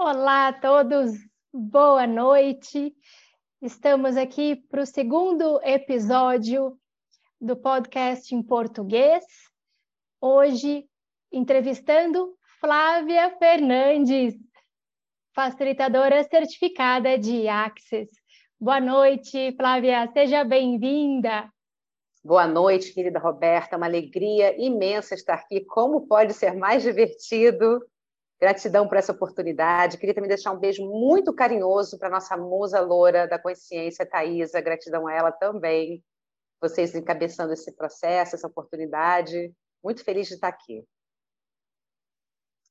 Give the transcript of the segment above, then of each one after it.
Olá a todos, boa noite. Estamos aqui para o segundo episódio do podcast em português. Hoje, entrevistando Flávia Fernandes, facilitadora certificada de Access. Boa noite, Flávia, seja bem-vinda. Boa noite, querida Roberta, uma alegria imensa estar aqui. Como pode ser mais divertido Gratidão por essa oportunidade. Queria também deixar um beijo muito carinhoso para nossa musa loura da consciência, Thaisa. Gratidão a ela também. Vocês encabeçando esse processo, essa oportunidade. Muito feliz de estar aqui.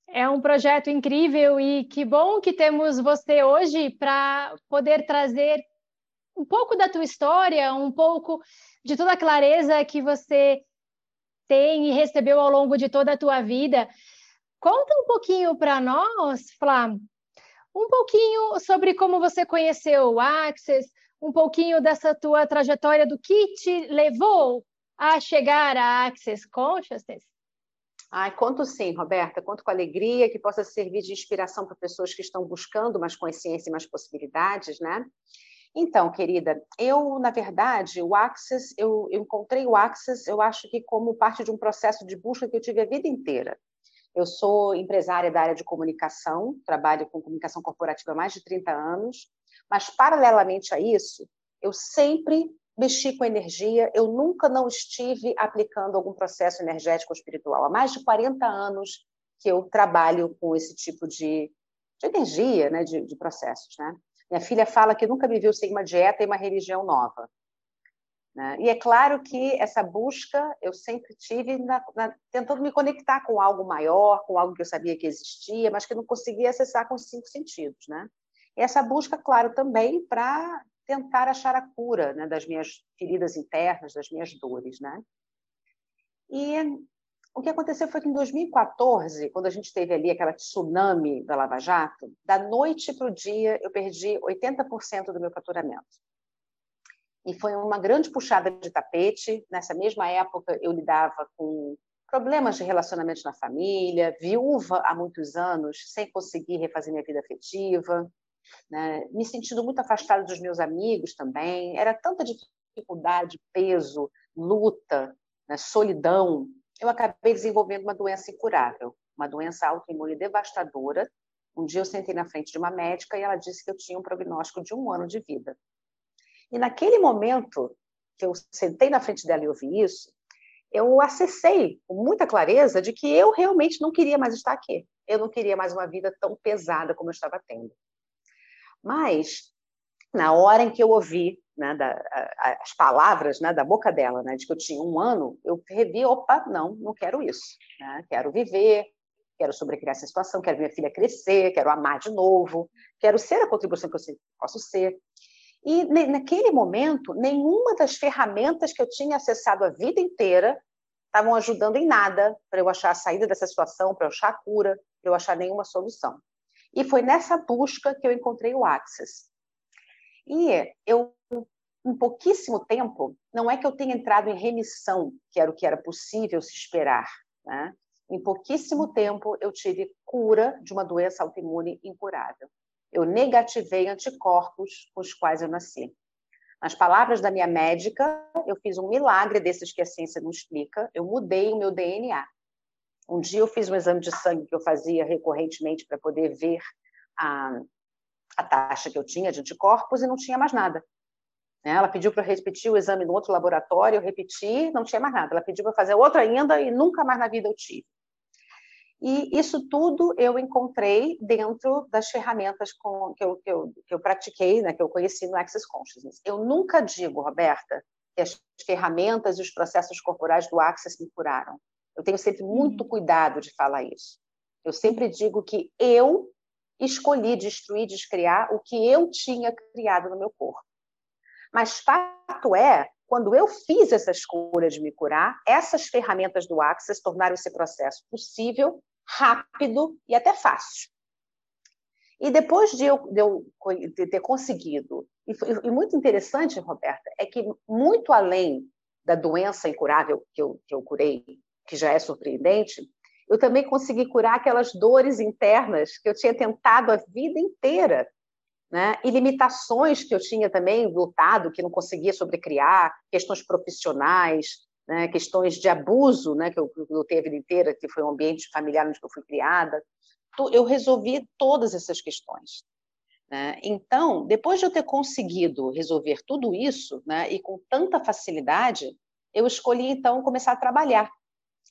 É um projeto incrível e que bom que temos você hoje para poder trazer um pouco da tua história, um pouco de toda a clareza que você tem e recebeu ao longo de toda a tua vida. Conta um pouquinho para nós, Flá, um pouquinho sobre como você conheceu o Access, um pouquinho dessa tua trajetória do que te levou a chegar a Access Consciousness. Ai, conto sim, Roberta, conto com alegria que possa servir de inspiração para pessoas que estão buscando mais consciência e mais possibilidades, né? Então, querida, eu, na verdade, o Access, eu, eu encontrei o Access, eu acho que como parte de um processo de busca que eu tive a vida inteira. Eu sou empresária da área de comunicação, trabalho com comunicação corporativa há mais de 30 anos, mas, paralelamente a isso, eu sempre mexi com energia, eu nunca não estive aplicando algum processo energético ou espiritual. Há mais de 40 anos que eu trabalho com esse tipo de, de energia, né, de, de processos. Né? Minha filha fala que nunca me viu sem uma dieta e uma religião nova. Né? E é claro que essa busca eu sempre tive na, na, tentando me conectar com algo maior, com algo que eu sabia que existia, mas que não conseguia acessar com os cinco sentidos. Né? E essa busca, claro, também para tentar achar a cura né, das minhas feridas internas, das minhas dores. Né? E o que aconteceu foi que em 2014, quando a gente teve ali aquela tsunami da Lava Jato, da noite para o dia eu perdi 80% do meu faturamento e foi uma grande puxada de tapete. Nessa mesma época, eu lidava com problemas de relacionamento na família, viúva há muitos anos, sem conseguir refazer minha vida afetiva, né? me sentindo muito afastada dos meus amigos também. Era tanta dificuldade, peso, luta, né? solidão. Eu acabei desenvolvendo uma doença incurável, uma doença autoimune devastadora. Um dia eu sentei na frente de uma médica e ela disse que eu tinha um prognóstico de um ano de vida. E naquele momento que eu sentei na frente dela e ouvi isso, eu acessei com muita clareza de que eu realmente não queria mais estar aqui. Eu não queria mais uma vida tão pesada como eu estava tendo. Mas, na hora em que eu ouvi né, da, as palavras né, da boca dela, né, de que eu tinha um ano, eu revi, opa, não, não quero isso. Né? Quero viver, quero sobrecriar essa situação, quero minha filha crescer, quero amar de novo, quero ser a contribuição que eu posso ser. E naquele momento, nenhuma das ferramentas que eu tinha acessado a vida inteira estavam ajudando em nada para eu achar a saída dessa situação, para eu achar a cura, para eu achar nenhuma solução. E foi nessa busca que eu encontrei o Access. E eu, em pouquíssimo tempo, não é que eu tenha entrado em remissão, que era o que era possível se esperar. Né? Em pouquíssimo tempo, eu tive cura de uma doença autoimune incurável eu negativei anticorpos com os quais eu nasci. Nas palavras da minha médica, eu fiz um milagre desses que a ciência não explica, eu mudei o meu DNA. Um dia eu fiz um exame de sangue que eu fazia recorrentemente para poder ver a, a taxa que eu tinha de anticorpos e não tinha mais nada. Né? Ela pediu para eu repetir o exame no outro laboratório, eu repeti, não tinha mais nada. Ela pediu para fazer outro ainda e nunca mais na vida eu tive. E isso tudo eu encontrei dentro das ferramentas com, que, eu, que, eu, que eu pratiquei, né, que eu conheci no Access Consciousness. Eu nunca digo, Roberta, que as ferramentas e os processos corporais do Access me curaram. Eu tenho sempre muito uhum. cuidado de falar isso. Eu sempre digo que eu escolhi destruir, descriar o que eu tinha criado no meu corpo. Mas fato é, quando eu fiz essa escolha de me curar, essas ferramentas do Access tornaram esse processo possível rápido e até fácil. E depois de eu, de eu ter conseguido, e, e, muito interessante, Roberta, é que muito além da doença incurável que eu, que eu curei, que já é surpreendente, eu também consegui curar aquelas dores internas que eu tinha tentado a vida inteira. Né? E limitações que eu tinha também lutado, que não conseguia sobrecriar, questões profissionais, né? questões de abuso, né? que eu lutei a vida inteira, que foi um ambiente familiar onde eu fui criada. Eu resolvi todas essas questões. Né? Então, depois de eu ter conseguido resolver tudo isso, né, e com tanta facilidade, eu escolhi então começar a trabalhar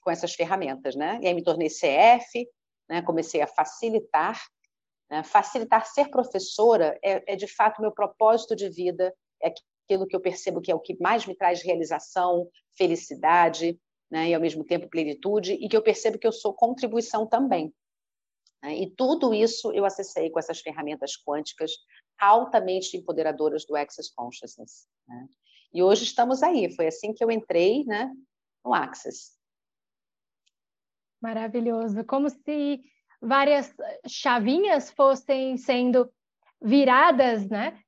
com essas ferramentas, né? E aí me tornei CF, né? Comecei a facilitar, né? facilitar ser professora é, é de fato meu propósito de vida, é aquilo que eu percebo que é o que mais me traz realização, felicidade, né? E ao mesmo tempo plenitude, e que eu percebo que eu sou contribuição também. Né? E tudo isso eu acessei com essas ferramentas quânticas altamente empoderadoras do Access Consciousness. Né? E hoje estamos aí. Foi assim que eu entrei né, no Access. Maravilhoso. Como se várias chavinhas fossem sendo viradas, né?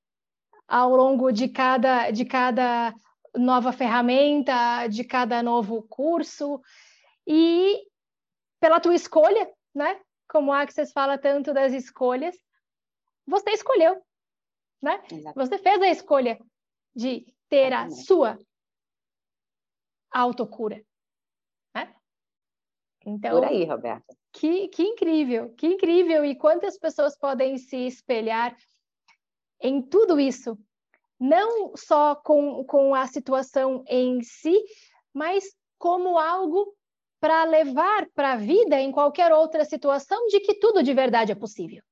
Ao longo de cada, de cada nova ferramenta, de cada novo curso. E pela tua escolha, né? Como o Access fala tanto das escolhas, você escolheu, né? Exato. Você fez a escolha de ter a sua autocura. Né? Então, Por aí, Roberta. Que, que incrível, que incrível! E quantas pessoas podem se espelhar em tudo isso? Não só com, com a situação em si, mas como algo para levar para a vida em qualquer outra situação de que tudo de verdade é possível.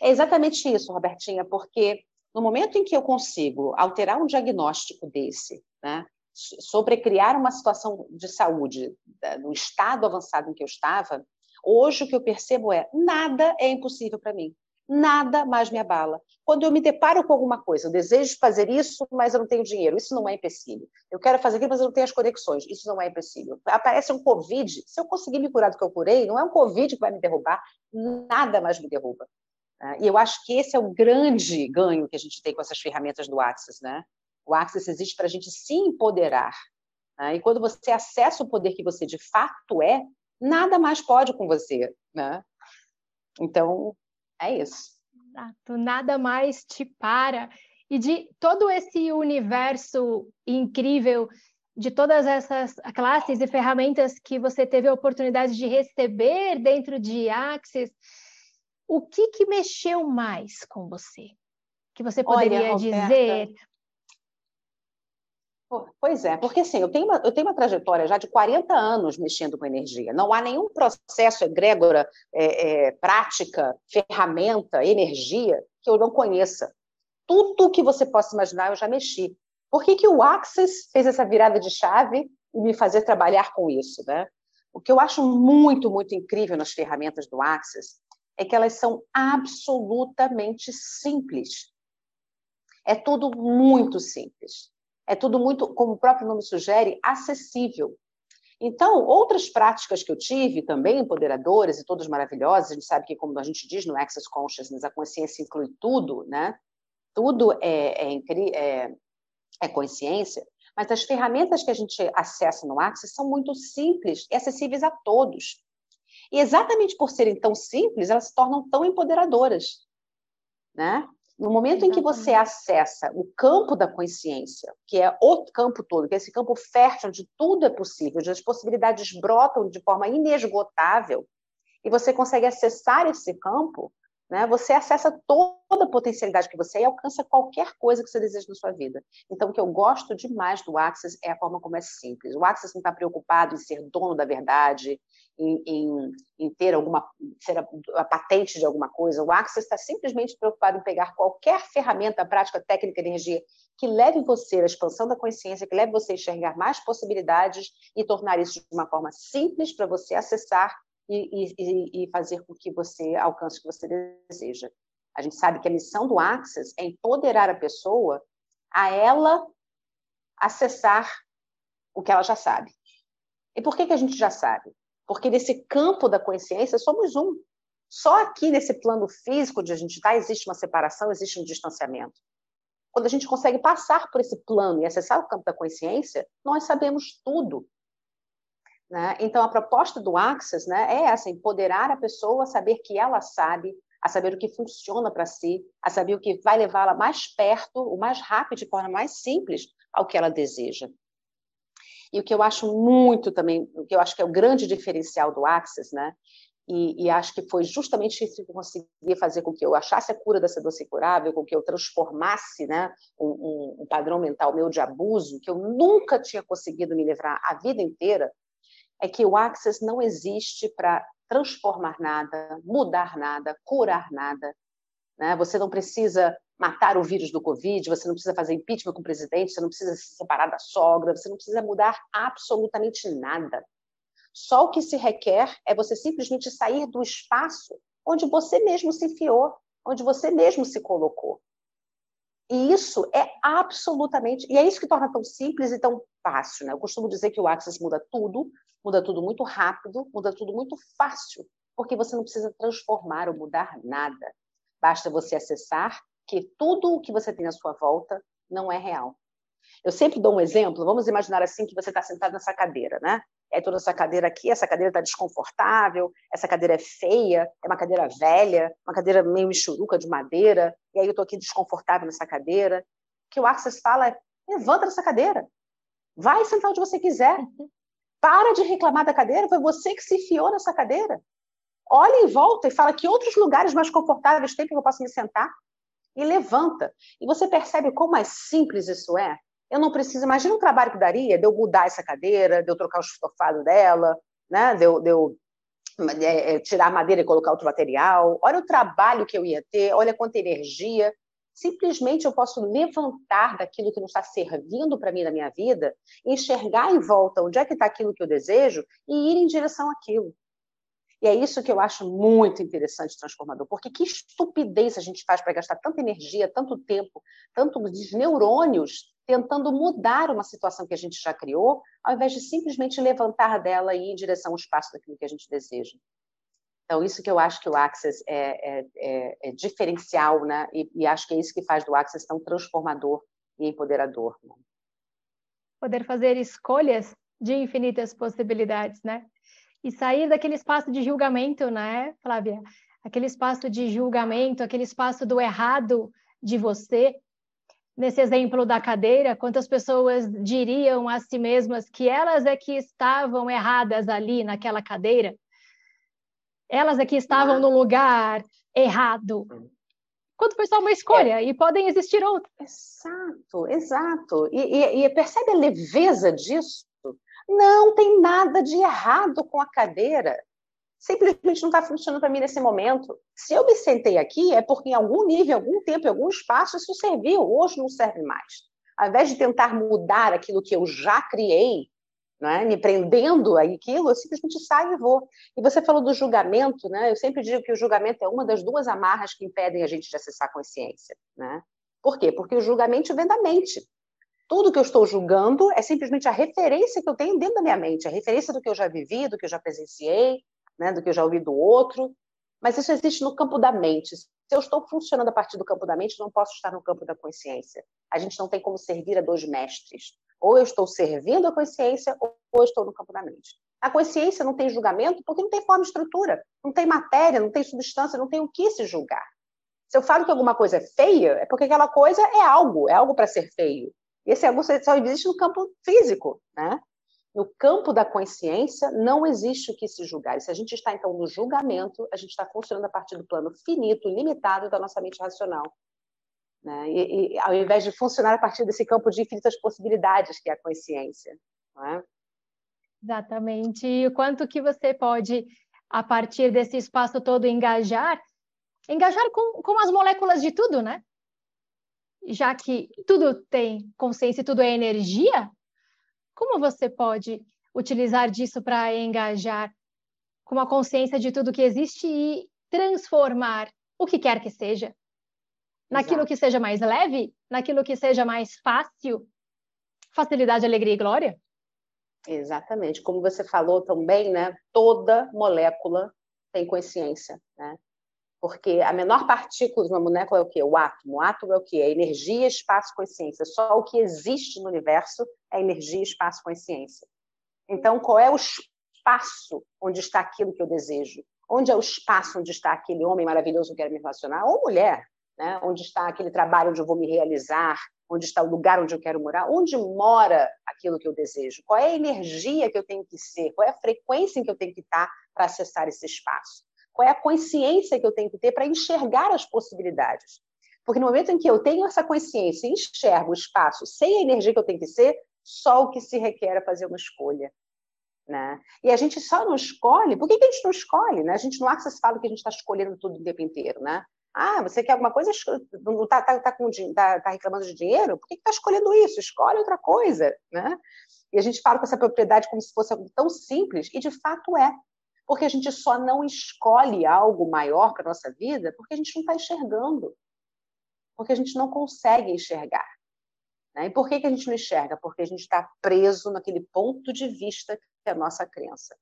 É exatamente isso, Robertinha, porque no momento em que eu consigo alterar um diagnóstico desse, né, sobrecriar uma situação de saúde no estado avançado em que eu estava, hoje o que eu percebo é nada é impossível para mim. Nada mais me abala. Quando eu me deparo com alguma coisa, eu desejo fazer isso, mas eu não tenho dinheiro, isso não é empecilho. Eu quero fazer aquilo, mas eu não tenho as conexões, isso não é empecilho. Aparece um Covid, se eu conseguir me curar do que eu curei, não é um Covid que vai me derrubar, nada mais me derruba. Né? E eu acho que esse é o grande ganho que a gente tem com essas ferramentas do Access. Né? O Access existe para a gente se empoderar. Né? E quando você acessa o poder que você de fato é, nada mais pode com você. Né? Então, é isso. Exato, nada mais te para. E de todo esse universo incrível, de todas essas classes e ferramentas que você teve a oportunidade de receber dentro de Access, o que, que mexeu mais com você? Que você poderia Olha, dizer? Pois é, porque assim, eu tenho, uma, eu tenho uma trajetória já de 40 anos mexendo com energia. Não há nenhum processo egrégora, é, é, prática, ferramenta, energia que eu não conheça. Tudo que você possa imaginar eu já mexi. Por que, que o Access fez essa virada de chave e me fazer trabalhar com isso? Né? O que eu acho muito, muito incrível nas ferramentas do Access é que elas são absolutamente simples. É tudo muito simples. É tudo muito, como o próprio nome sugere, acessível. Então, outras práticas que eu tive, também empoderadoras e todas maravilhosas, a gente sabe que, como a gente diz no Access Consciousness, a consciência inclui tudo, né? Tudo é, é, é, é consciência, mas as ferramentas que a gente acessa no Access são muito simples e acessíveis a todos. E exatamente por serem tão simples, elas se tornam tão empoderadoras. Né? No momento em que você acessa o campo da consciência, que é o campo todo, que é esse campo fértil onde tudo é possível, onde as possibilidades brotam de forma inesgotável, e você consegue acessar esse campo, né, você acessa toda a potencialidade que você é e alcança qualquer coisa que você deseja na sua vida. Então, o que eu gosto demais do Access é a forma como é simples. O Access não está preocupado em ser dono da verdade, em, em, em, ter alguma ser a, a, patente de alguma coisa. O Access está simplesmente preocupado em pegar qualquer ferramenta, prática, técnica, energia que leve você à expansão da consciência, que leve você a enxergar mais possibilidades e tornar isso de uma forma simples para você acessar e, e, e fazer com que você alcance o que você deseja. A gente sabe que a missão do Access é empoderar a pessoa a ela acessar o que ela já sabe. E por que, que a gente já sabe? Porque nesse campo da consciência somos um. Só aqui nesse plano físico onde a gente está existe uma separação, existe um distanciamento. Quando a gente consegue passar por esse plano e acessar o campo da consciência, nós sabemos tudo. Né? Então, a proposta do Access né, é essa, empoderar a pessoa a saber que ela sabe, a saber o que funciona para si, a saber o que vai levá-la mais perto, o mais rápido, de forma mais simples, ao que ela deseja. E o que eu acho muito também, o que eu acho que é o grande diferencial do Access, né? E, e, acho que foi justamente isso que consegui fazer com que eu achasse a cura dessa doce curável, com que eu transformasse né, um, um, padrão mental meu de abuso, que eu nunca tinha conseguido me livrar a vida inteira, é que o Access não existe para transformar nada, mudar nada, curar nada. Né? Você não precisa matar o vírus do Covid, você não precisa fazer impeachment com o presidente, você não precisa se separar da sogra, você não precisa mudar absolutamente nada. Só o que se requer é você simplesmente sair do espaço onde você mesmo se enfiou, onde você mesmo se colocou. E isso é absolutamente. E é isso que torna tão simples e tão fácil. Né? Eu costumo dizer que o Access muda tudo, muda tudo muito rápido, muda tudo muito fácil, porque você não precisa transformar ou mudar nada. Basta você acessar que tudo o que você tem à sua volta não é real. Eu sempre dou um exemplo, vamos imaginar assim que você está sentado nessa cadeira, né? É toda essa cadeira aqui, essa cadeira está desconfortável, essa cadeira é feia, é uma cadeira velha, uma cadeira meio michuruca de madeira, e aí eu estou aqui desconfortável nessa cadeira. O que o Access fala é, levanta dessa cadeira, vai sentar onde você quiser, para de reclamar da cadeira, foi você que se enfiou nessa cadeira. Olha em volta e fala que outros lugares mais confortáveis tem que eu possa me sentar e levanta. E você percebe quão mais simples isso é? Eu não preciso, imagina o trabalho que daria de eu mudar essa cadeira, de eu trocar o estofado dela, né? de, eu, de eu é, é, tirar a madeira e colocar outro material. Olha o trabalho que eu ia ter, olha quanta energia. Simplesmente eu posso levantar daquilo que não está servindo para mim na minha vida, enxergar em volta onde é que está aquilo que eu desejo e ir em direção àquilo. E é isso que eu acho muito interessante transformador, porque que estupidez a gente faz para gastar tanta energia, tanto tempo, tantos neurônios tentando mudar uma situação que a gente já criou, ao invés de simplesmente levantar dela e ir em direção ao espaço daquilo que a gente deseja. Então, isso que eu acho que o Access é, é, é, é diferencial, né? E, e, acho que é isso que faz do Access tão transformador e empoderador. Né? Poder fazer escolhas de infinitas possibilidades, né? E sair daquele espaço de julgamento, né, Flávia? Aquele espaço de julgamento, aquele espaço do errado de você. Nesse exemplo da cadeira, quantas pessoas diriam a si mesmas que elas é que estavam erradas ali naquela cadeira? Elas é que estavam no lugar errado. Quando foi só uma escolha, é. e podem existir outras. Exato, exato. E, e, e percebe a leveza disso? Não tem nada de errado com a cadeira. Simplesmente não está funcionando para mim nesse momento. Se eu me sentei aqui, é porque em algum nível, algum tempo, em algum espaço, isso serviu. Hoje não serve mais. Ao invés de tentar mudar aquilo que eu já criei, né, me prendendo aquilo, eu simplesmente saio e vou. E você falou do julgamento, né? Eu sempre digo que o julgamento é uma das duas amarras que impedem a gente de acessar a consciência, né? Por quê? Porque o julgamento vem da mente. Tudo que eu estou julgando é simplesmente a referência que eu tenho dentro da minha mente, a referência do que eu já vivi, do que eu já presenciei, né, do que eu já ouvi do outro. Mas isso existe no campo da mente. Se eu estou funcionando a partir do campo da mente, não posso estar no campo da consciência. A gente não tem como servir a dois mestres. Ou eu estou servindo a consciência, ou eu estou no campo da mente. A consciência não tem julgamento porque não tem forma e estrutura, não tem matéria, não tem substância, não tem o que se julgar. Se eu falo que alguma coisa é feia, é porque aquela coisa é algo, é algo para ser feio. E esse algo só existe no campo físico, né? No campo da consciência não existe o que se julgar. E se a gente está então no julgamento, a gente está funcionando a partir do plano finito, limitado da nossa mente racional. Né? E, e, ao invés de funcionar a partir desse campo de infinitas possibilidades que é a consciência. É? Exatamente. E o quanto que você pode, a partir desse espaço todo, engajar, engajar com, com as moléculas de tudo, né? Já que tudo tem consciência e tudo é energia, como você pode utilizar disso para engajar com a consciência de tudo que existe e transformar o que quer que seja naquilo Exato. que seja mais leve, naquilo que seja mais fácil, facilidade, alegria e glória? Exatamente. Como você falou também, né? Toda molécula tem consciência, né? Porque a menor partícula de uma molécula é o quê? O átomo. O átomo é o quê? É energia, espaço, consciência. Só o que existe no universo é energia, espaço, consciência. Então, qual é o espaço onde está aquilo que eu desejo? Onde é o espaço onde está aquele homem maravilhoso que eu quero me relacionar? Ou mulher, né? onde está aquele trabalho onde eu vou me realizar? Onde está o lugar onde eu quero morar? Onde mora aquilo que eu desejo? Qual é a energia que eu tenho que ser? Qual é a frequência em que eu tenho que estar para acessar esse espaço? Qual é a consciência que eu tenho que ter para enxergar as possibilidades? Porque no momento em que eu tenho essa consciência e enxergo o espaço sem a energia que eu tenho que ser, só o que se requer é fazer uma escolha. Né? E a gente só não escolhe. Por que, que a gente não escolhe? Né? A gente no Access fala que a gente está escolhendo tudo o tempo inteiro. Né? Ah, você quer alguma coisa? Não está tá, tá, tá, tá, reclamando de dinheiro? Por que está escolhendo isso? Escolhe outra coisa. Né? E a gente fala com essa propriedade como se fosse algo tão simples, e de fato é. Porque a gente só não escolhe algo maior para a nossa vida porque a gente não está enxergando. Porque a gente não consegue enxergar. Né? E por que, que a gente não enxerga? Porque a gente está preso naquele ponto de vista que é a nossa crença.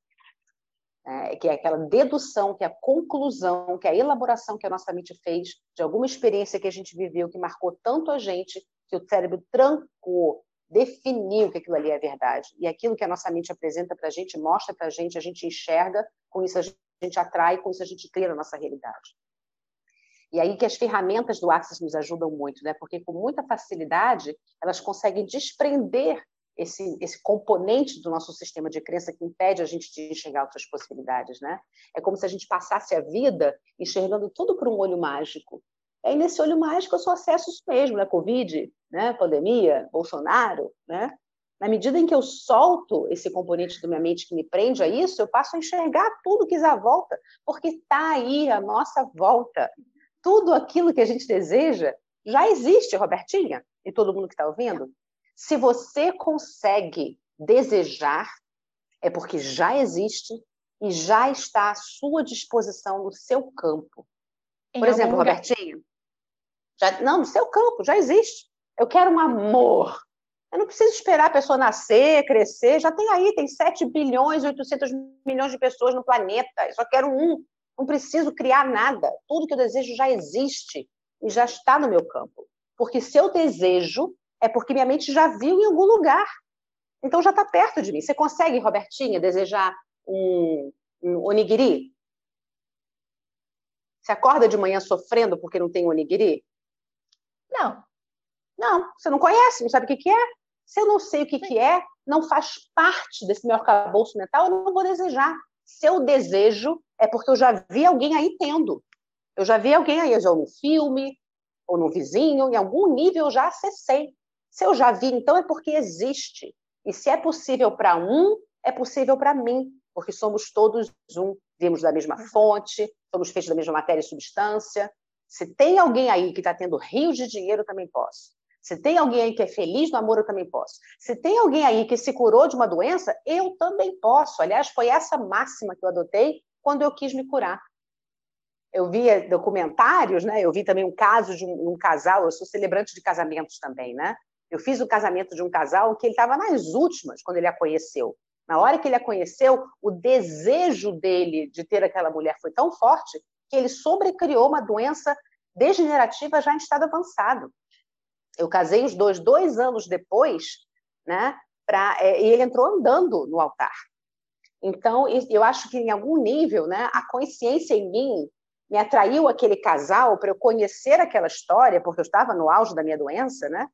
É, que é aquela dedução, que é a conclusão, que é a elaboração que a nossa mente fez de alguma experiência que a gente viveu, que marcou tanto a gente, que o cérebro trancou, definiu que aquilo ali é verdade. E aquilo que a nossa mente apresenta para a gente, mostra para a gente, a gente enxerga, com isso a gente atrai, com isso a gente cria na nossa realidade. E aí que as ferramentas do Access nos ajudam muito, né? Porque com muita facilidade elas conseguem desprender esse, esse componente do nosso sistema de crença que impede a gente de enxergar outras possibilidades, né? É como se a gente passasse a vida enxergando tudo por um olho mágico. Aí nesse olho mágico eu só acesso isso mesmo, né? Covid, né? Pandemia, Bolsonaro, né? Na medida em que eu solto esse componente da minha mente que me prende a isso, eu passo a enxergar tudo que à volta, porque está aí a nossa volta tudo aquilo que a gente deseja já existe, Robertinha, e todo mundo que está ouvindo. Se você consegue desejar, é porque já existe e já está à sua disposição no seu campo. Por em exemplo, Robertinho, já, não, no seu campo, já existe. Eu quero um amor. Eu não preciso esperar a pessoa nascer, crescer, já tem aí, tem 7 bilhões e 800 milhões de pessoas no planeta, eu só quero um. Não preciso criar nada. Tudo que eu desejo já existe e já está no meu campo. Porque se eu desejo, é porque minha mente já viu em algum lugar. Então já está perto de mim. Você consegue, Robertinha, desejar um, um onigiri? Você acorda de manhã sofrendo porque não tem onigiri? Não. Não, você não conhece, não sabe o que, que é. Se eu não sei o que, que é, não faz parte desse meu arcabouço mental, eu não vou desejar. Se eu desejo, é porque eu já vi alguém aí tendo. Eu já vi alguém aí, ou no filme, ou no vizinho, em algum nível eu já acessei. Se eu já vi, então é porque existe. E se é possível para um, é possível para mim, porque somos todos um. Vimos da mesma fonte, somos feitos da mesma matéria e substância. Se tem alguém aí que está tendo rios de dinheiro, eu também posso. Se tem alguém aí que é feliz no amor, eu também posso. Se tem alguém aí que se curou de uma doença, eu também posso. Aliás, foi essa máxima que eu adotei quando eu quis me curar. Eu via documentários, né? Eu vi também um caso de um, um casal. Eu sou celebrante de casamentos também, né? Eu fiz o casamento de um casal que ele estava nas últimas quando ele a conheceu. Na hora que ele a conheceu, o desejo dele de ter aquela mulher foi tão forte que ele sobrecriou uma doença degenerativa já em estado avançado. Eu casei os dois dois anos depois, né? Pra, é, e ele entrou andando no altar. Então, eu acho que em algum nível, né, a consciência em mim me atraiu aquele casal para eu conhecer aquela história, porque eu estava no auge da minha doença, né?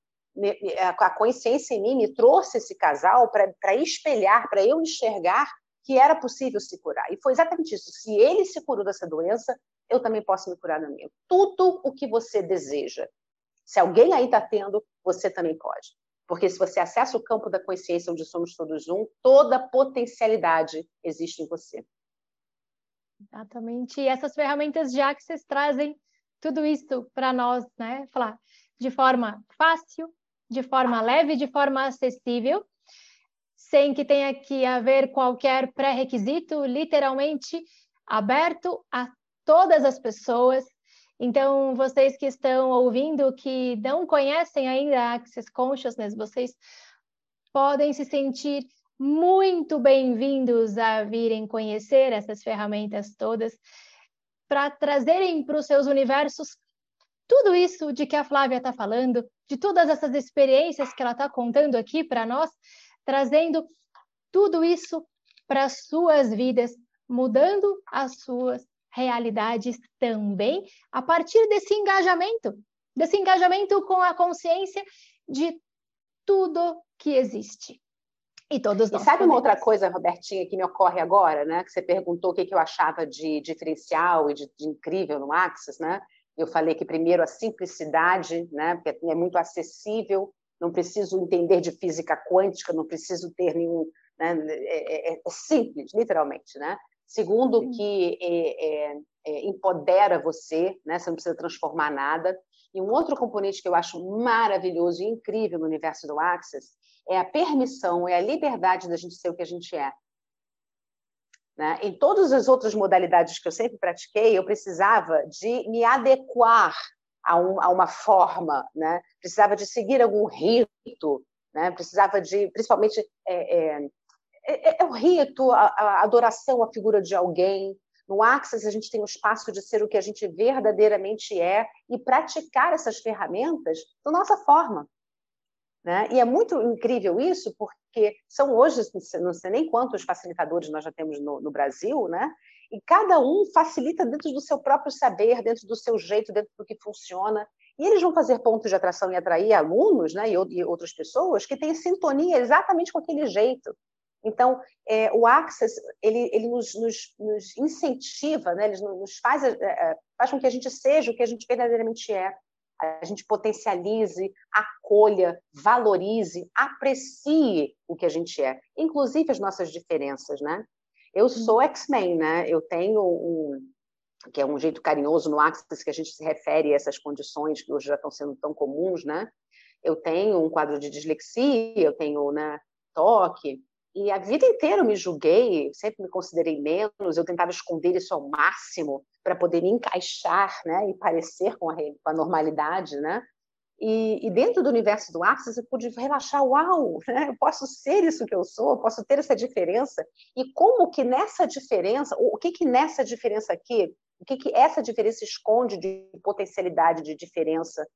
A consciência em mim me trouxe esse casal para espelhar, para eu enxergar que era possível se curar. E foi exatamente isso. Se ele se curou dessa doença, eu também posso me curar da minha. Tudo o que você deseja, se alguém aí está tendo, você também pode. Porque se você acessa o campo da consciência, onde somos todos um, toda potencialidade existe em você. Exatamente. E essas ferramentas de Access trazem tudo isso para nós, né? Falar de forma fácil, de forma leve, de forma acessível, sem que tenha que haver qualquer pré-requisito, literalmente aberto a todas as pessoas, então, vocês que estão ouvindo, que não conhecem ainda a Access Consciousness, vocês podem se sentir muito bem-vindos a virem conhecer essas ferramentas todas para trazerem para os seus universos tudo isso de que a Flávia está falando, de todas essas experiências que ela está contando aqui para nós, trazendo tudo isso para as suas vidas, mudando as suas realidades também a partir desse engajamento, desse engajamento com a consciência de tudo que existe. E todos nós. E sabe podemos. uma outra coisa, Robertinha, que me ocorre agora, né? Que você perguntou o que, que eu achava de diferencial e de, de incrível no Axis, né? Eu falei que primeiro a simplicidade, né? Porque é muito acessível, não preciso entender de física quântica, não preciso ter nenhum, né? é, é, é simples, literalmente, né? Segundo, que é, é, é, empodera você, né? Você não precisa transformar nada. E um outro componente que eu acho maravilhoso e incrível no universo do Access é a permissão, é a liberdade da gente ser o que a gente é. Né? Em todas as outras modalidades que eu sempre pratiquei, eu precisava de me adequar a, um, a uma forma, né? precisava de seguir algum rito, né? precisava de, principalmente, é, é, é, é o rito, a, a, adoração à figura de alguém. No Access, a gente tem o espaço de ser o que a gente verdadeiramente é e praticar essas ferramentas da nossa forma. Né? E é muito incrível isso, porque são hoje, não sei nem quantos facilitadores nós já temos no, no, Brasil, né? e cada um facilita dentro do seu próprio saber, dentro do seu jeito, dentro do que funciona. E eles vão fazer pontos de atração e atrair alunos né? e, outras pessoas que têm sintonia exatamente com aquele jeito. Então, é, o Access ele, ele nos, nos, nos incentiva, né? ele nos faz, é, é, faz com que a gente seja o que a gente verdadeiramente é a gente potencialize, acolha, valorize, aprecie o que a gente é, inclusive as nossas diferenças, né? Eu sou X-Men, né? Eu tenho um que é um jeito carinhoso no Axis que a gente se refere a essas condições que hoje já estão sendo tão comuns, né? Eu tenho um quadro de dislexia, eu tenho, né, toque, e a vida inteira eu me julguei, sempre me considerei menos, eu tentava esconder isso ao máximo para poder me encaixar né, e parecer com a, com a normalidade. Né? E, e, dentro do universo do Axis eu pude relaxar, uau, né? eu posso ser isso que eu sou, eu posso ter essa diferença. E como que nessa diferença, o que que nessa diferença aqui, o que que essa diferença esconde de potencialidade, de diferença?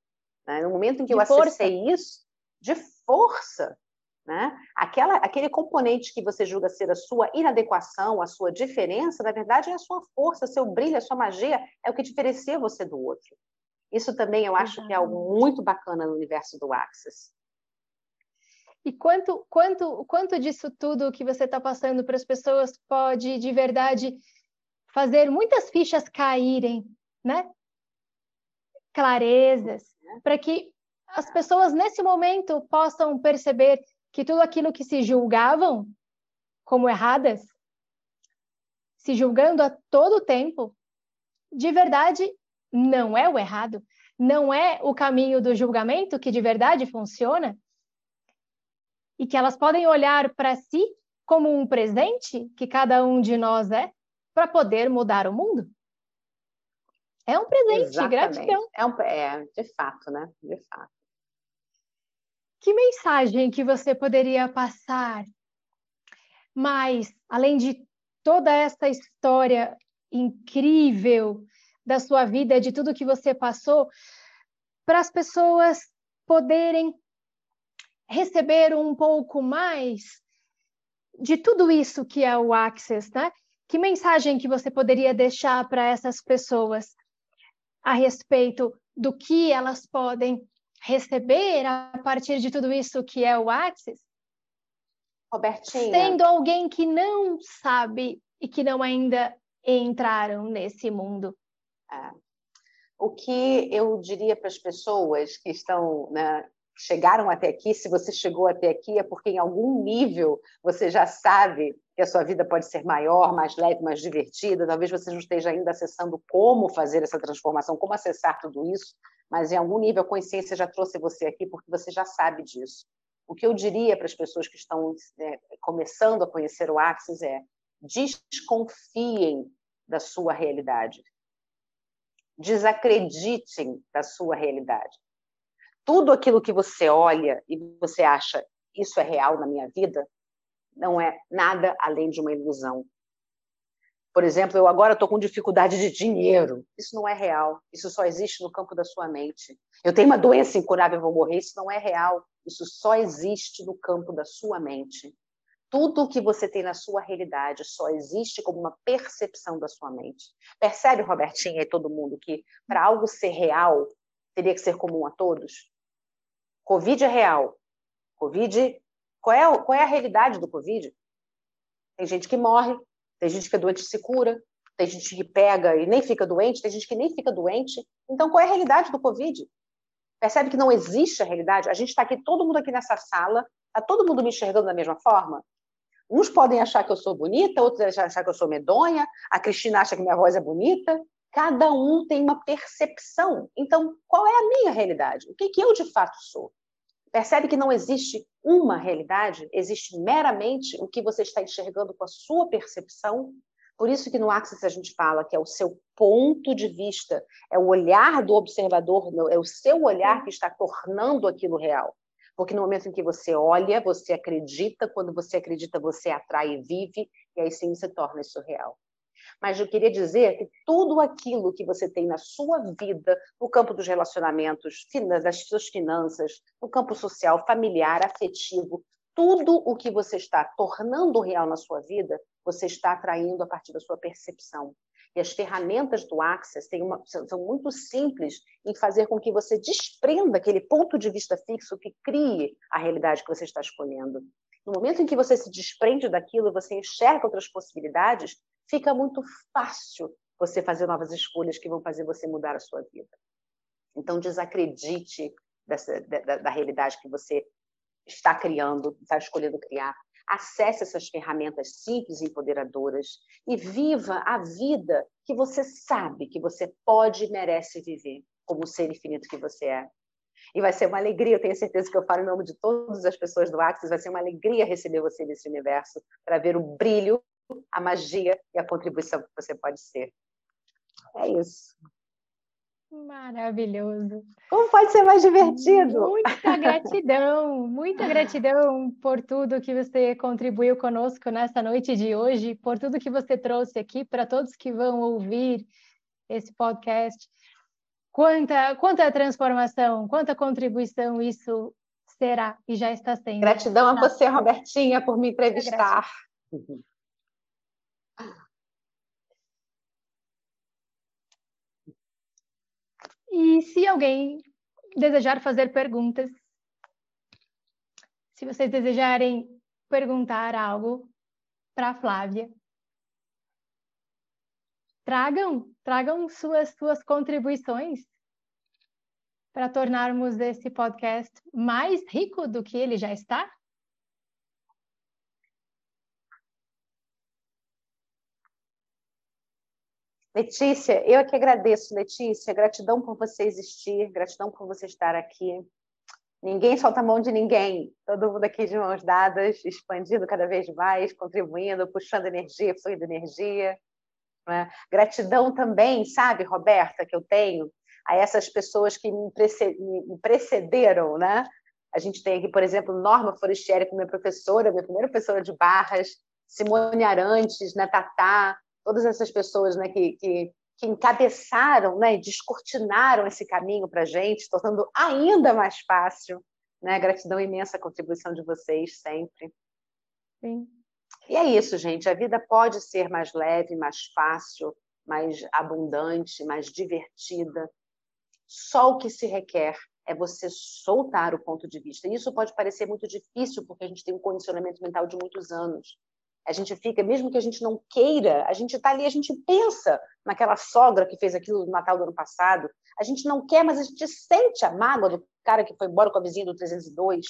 Né? No momento em que de eu acessei força. isso, de força, né? Aquela, aquele componente que você julga ser a sua inadequação, a sua diferença, na verdade é a sua força, seu brilho, a sua magia, é o que diferencia você do outro. Isso também eu acho que é algo muito bacana no universo do Axis. E quanto, quanto, quanto disso tudo que você está passando para as pessoas pode, de verdade, fazer muitas fichas caírem, né? Clarezas, é. para que as pessoas nesse momento possam perceber que tudo aquilo que se julgavam como erradas, se julgando a todo tempo, de verdade não é o errado, não é o caminho do julgamento que de verdade funciona, e que elas podem olhar para si como um presente que cada um de nós é para poder mudar o mundo. É um presente, Exatamente. gratidão. É, um, é, de fato, né? De fato. Que mensagem que você poderia passar mais, além de toda essa história incrível da sua vida, de tudo que você passou, para as pessoas poderem receber um pouco mais de tudo isso que é o Access, né? Que mensagem que você poderia deixar para essas pessoas a respeito do que elas podem receber a partir de tudo isso que é o Axis? Robertinha. Sendo alguém que não sabe e que não ainda entraram nesse mundo. É. O que eu diria para as pessoas que estão, né, chegaram até aqui, se você chegou até aqui, é porque em algum nível você já sabe que a sua vida pode ser maior, mais leve, mais divertida. Talvez você não esteja ainda acessando como fazer essa transformação, como acessar tudo isso, mas em algum nível a consciência já trouxe você aqui porque você já sabe disso. O que eu diria para as pessoas que estão é, começando a conhecer o Axis é desconfiem da sua realidade. Desacreditem da sua realidade. Tudo aquilo que você olha e você acha isso é real na minha vida, não é nada além de uma ilusão. Por exemplo, eu agora estou com dificuldade de dinheiro. Isso não é real. Isso só existe no campo da sua mente. Eu tenho uma doença incurável, vou morrer. Isso não é real. Isso só existe no campo da sua mente. tudo o que você tem na sua realidade só existe como uma percepção da sua mente. Percebe, Robertinha e todo mundo, que para algo ser real, teria que ser comum a todos? Covid é real. Covid, qual é, qual é a realidade do Covid? Tem gente que morre, tem gente que é doente e se cura, tem gente que pega e nem fica doente, tem gente que nem fica doente. Então, qual é a realidade do Covid? Percebe que não existe a realidade? A gente está aqui, todo mundo aqui nessa sala, está todo mundo me enxergando da mesma forma? Uns podem achar que eu sou bonita, outros achar que eu sou medonha, a Cristina acha que minha voz é bonita. Cada um tem uma percepção. Então, qual é a minha realidade? O que, que eu de fato sou? Percebe que não existe uma realidade, existe meramente o que você está enxergando com a sua percepção. Por isso que no Axis a gente fala que é o seu ponto de vista, é o olhar do observador, é o seu olhar que está tornando aquilo real. Porque no momento em que você olha, você acredita, quando você acredita, você atrai e vive, e aí sim você torna isso real. Mas eu queria dizer que tudo aquilo que você tem na sua vida, no campo dos relacionamentos, das suas finanças, no campo social, familiar, afetivo, tudo o que você está tornando real na sua vida, você está atraindo a partir da sua percepção. E as ferramentas do Access uma, são muito simples em fazer com que você desprenda aquele ponto de vista fixo que crie a realidade que você está escolhendo. No momento em que você se desprende daquilo você enxerga outras possibilidades, fica muito fácil você fazer novas escolhas que vão fazer você mudar a sua vida. Então, desacredite dessa, da, da realidade que você está criando, está escolhendo criar. Acesse essas ferramentas simples e empoderadoras e viva a vida que você sabe que você pode e merece viver, como o ser infinito que você é. E vai ser uma alegria, eu tenho certeza que eu falo em nome de todas as pessoas do Axis, vai ser uma alegria receber você nesse universo, para ver o brilho, a magia e a contribuição que você pode ser. É isso. Maravilhoso. Como pode ser mais divertido? Muita gratidão, muita gratidão por tudo que você contribuiu conosco nessa noite de hoje, por tudo que você trouxe aqui para todos que vão ouvir esse podcast. Quanta, quanta transformação, quanta contribuição isso será e já está sendo. Gratidão a você, Robertinha, por me entrevistar. E se alguém desejar fazer perguntas, se vocês desejarem perguntar algo para a Flávia, tragam, tragam suas suas contribuições para tornarmos esse podcast mais rico do que ele já está. Letícia, eu é que agradeço, Letícia. Gratidão por você existir, gratidão por você estar aqui. Ninguém solta a mão de ninguém. Todo mundo aqui de mãos dadas, expandindo cada vez mais, contribuindo, puxando energia, fluindo energia. Né? Gratidão também, sabe, Roberta, que eu tenho a essas pessoas que me precederam, né? A gente tem aqui, por exemplo, Norma Forestieri, que é minha professora, minha primeira professora de barras, Simone Arantes, né, Tatá, todas essas pessoas né, que, que, que encabeçaram né, e descortinaram esse caminho para a gente, tornando ainda mais fácil. Né? Gratidão imensa a contribuição de vocês sempre. Sim. E é isso, gente. A vida pode ser mais leve, mais fácil, mais abundante, mais divertida. Só o que se requer é você soltar o ponto de vista. Isso pode parecer muito difícil, porque a gente tem um condicionamento mental de muitos anos. A gente fica, mesmo que a gente não queira, a gente está ali, a gente pensa naquela sogra que fez aquilo no Natal do ano passado. A gente não quer, mas a gente sente a mágoa do cara que foi embora com a vizinha do 302,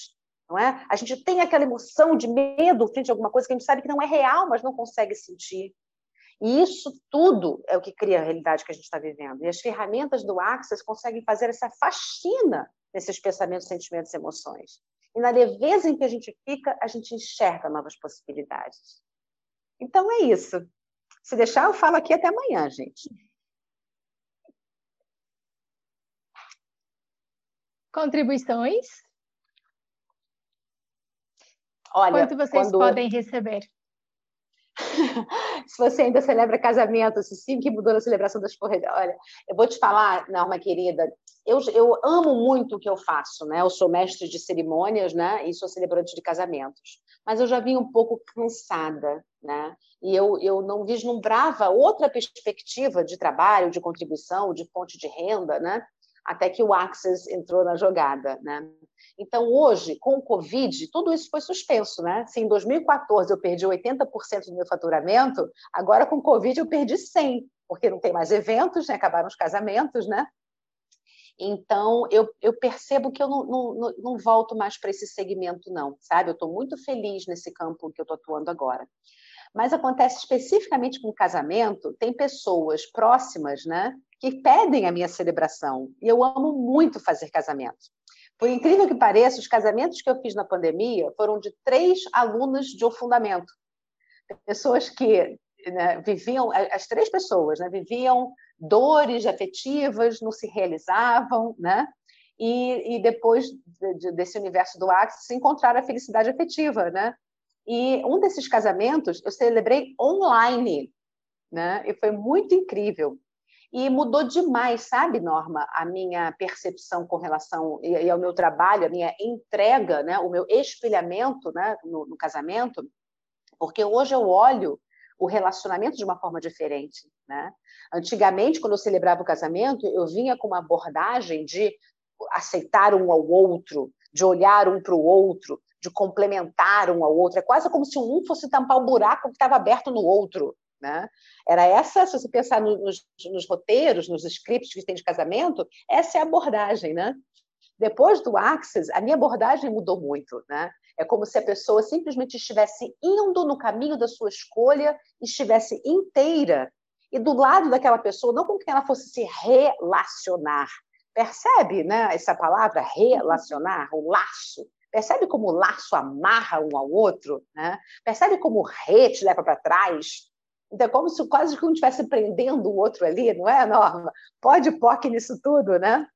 não é? A gente tem aquela emoção de medo frente a alguma coisa que a gente sabe que não é real, mas não consegue sentir. E isso tudo é o que cria a realidade que a gente está vivendo. E as ferramentas do Access conseguem fazer essa faxina nesses pensamentos, sentimentos e emoções. E na leveza em que a gente fica, a gente enxerga novas possibilidades. Então é isso. Se deixar, eu falo aqui até amanhã, gente. Contribuições? Olha, Quanto vocês quando... podem receber? se você ainda celebra casamento, se sim que mudou na celebração das corridas. Olha, eu vou te falar, Norma querida, eu, eu amo muito o que eu faço, né? Eu sou mestre de cerimônias, né? E sou celebrante de casamentos. Mas eu já vim um pouco cansada, né? E eu, eu não vislumbrava outra perspectiva de trabalho, de contribuição, de fonte de renda, né? Até que o Access entrou na jogada, né? Então, hoje, com o Covid, tudo isso foi suspenso, né? Se em 2014 eu perdi 80% do meu faturamento, agora com o Covid eu perdi 100%, porque não tem mais eventos, né? acabaram os casamentos, né? Então, eu, eu percebo que eu não, não, não volto mais para esse segmento, não, sabe? Eu estou muito feliz nesse campo que eu estou atuando agora. Mas acontece especificamente com casamento, tem pessoas próximas, né, que pedem a minha celebração. E eu amo muito fazer casamento. Por incrível que pareça, os casamentos que eu fiz na pandemia foram de três alunas de O Fundamento. Pessoas que né, viviam, as três pessoas, né, viviam dores afetivas, não se realizavam, né? E, e depois de, desse universo do Axis, encontraram a felicidade afetiva, né? E um desses casamentos eu celebrei online, né? E foi muito incrível. E mudou demais, sabe, Norma, a minha percepção com relação e, ao meu trabalho, a minha entrega, né? O meu espelhamento, né? no, no casamento, porque hoje eu olho o relacionamento de uma forma diferente. Né? Antigamente, quando eu celebrava o casamento, eu vinha com uma abordagem de aceitar um ao outro, de olhar um para o outro, de complementar um ao outro. É quase como se um fosse tampar o buraco que estava aberto no outro. Né? Era essa, se você pensar nos, nos, roteiros, nos scripts que tem de casamento, essa é a abordagem. Né? Depois do Access, a minha abordagem mudou muito. Né? É como se a pessoa simplesmente estivesse indo no caminho da sua escolha, estivesse inteira, e do lado daquela pessoa, não com quem ela fosse se relacionar. Percebe né, essa palavra relacionar, o laço? Percebe como o laço amarra um ao outro? Né? Percebe como o re te leva para trás? Então, é como se quase que um estivesse prendendo o outro ali, não é, Norma? Pode POC nisso tudo, né?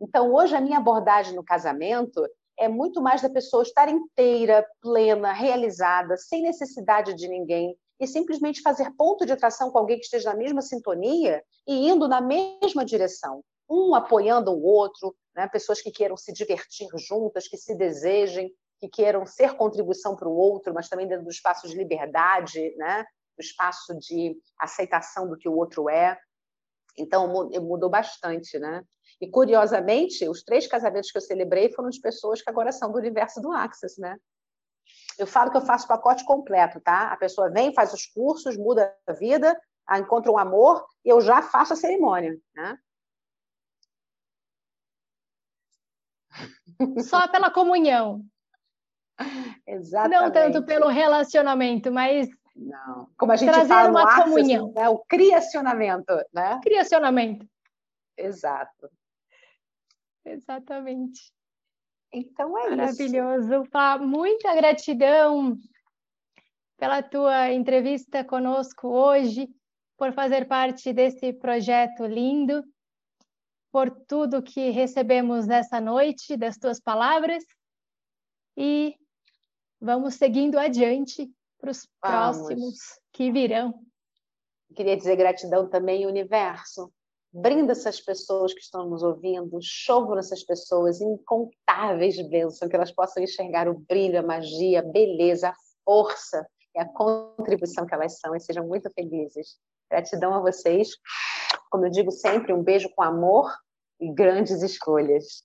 Então, hoje, a minha abordagem no casamento é muito mais da pessoa estar inteira, plena, realizada, sem necessidade de ninguém, e simplesmente fazer ponto de atração com alguém que esteja na mesma sintonia e indo na mesma direção, um apoiando o outro, né? pessoas que queiram se divertir juntas, que se desejem, que queiram ser contribuição para o outro, mas também dentro do espaço de liberdade, né? Do espaço de aceitação do que o outro é. Então, mudou bastante, né? E, curiosamente, os três casamentos que eu celebrei foram de pessoas que agora são do universo do Axis, né? Eu falo que eu faço pacote completo, tá? A pessoa vem, faz os cursos, muda a vida, encontra um amor, e eu já faço a cerimônia, né? Só pela comunhão. Exatamente. Não tanto pelo relacionamento, mas não. Como a gente trazer fala uma no comunhão. né? o criacionamento, né? Criacionamento. Exato. Exatamente. Então é Maravilhoso. isso. Maravilhoso. Muita gratidão pela tua entrevista conosco hoje, por fazer parte desse projeto lindo, por tudo que recebemos nessa noite, das tuas palavras. E vamos seguindo adiante para os próximos que virão. Queria dizer gratidão também, universo, Brinda essas pessoas que estão nos ouvindo, chova nessas pessoas incontáveis bênçãos, que elas possam enxergar o brilho, a magia, a beleza, a força e a contribuição que elas são e sejam muito felizes. Gratidão a vocês. Como eu digo sempre, um beijo com amor e grandes escolhas.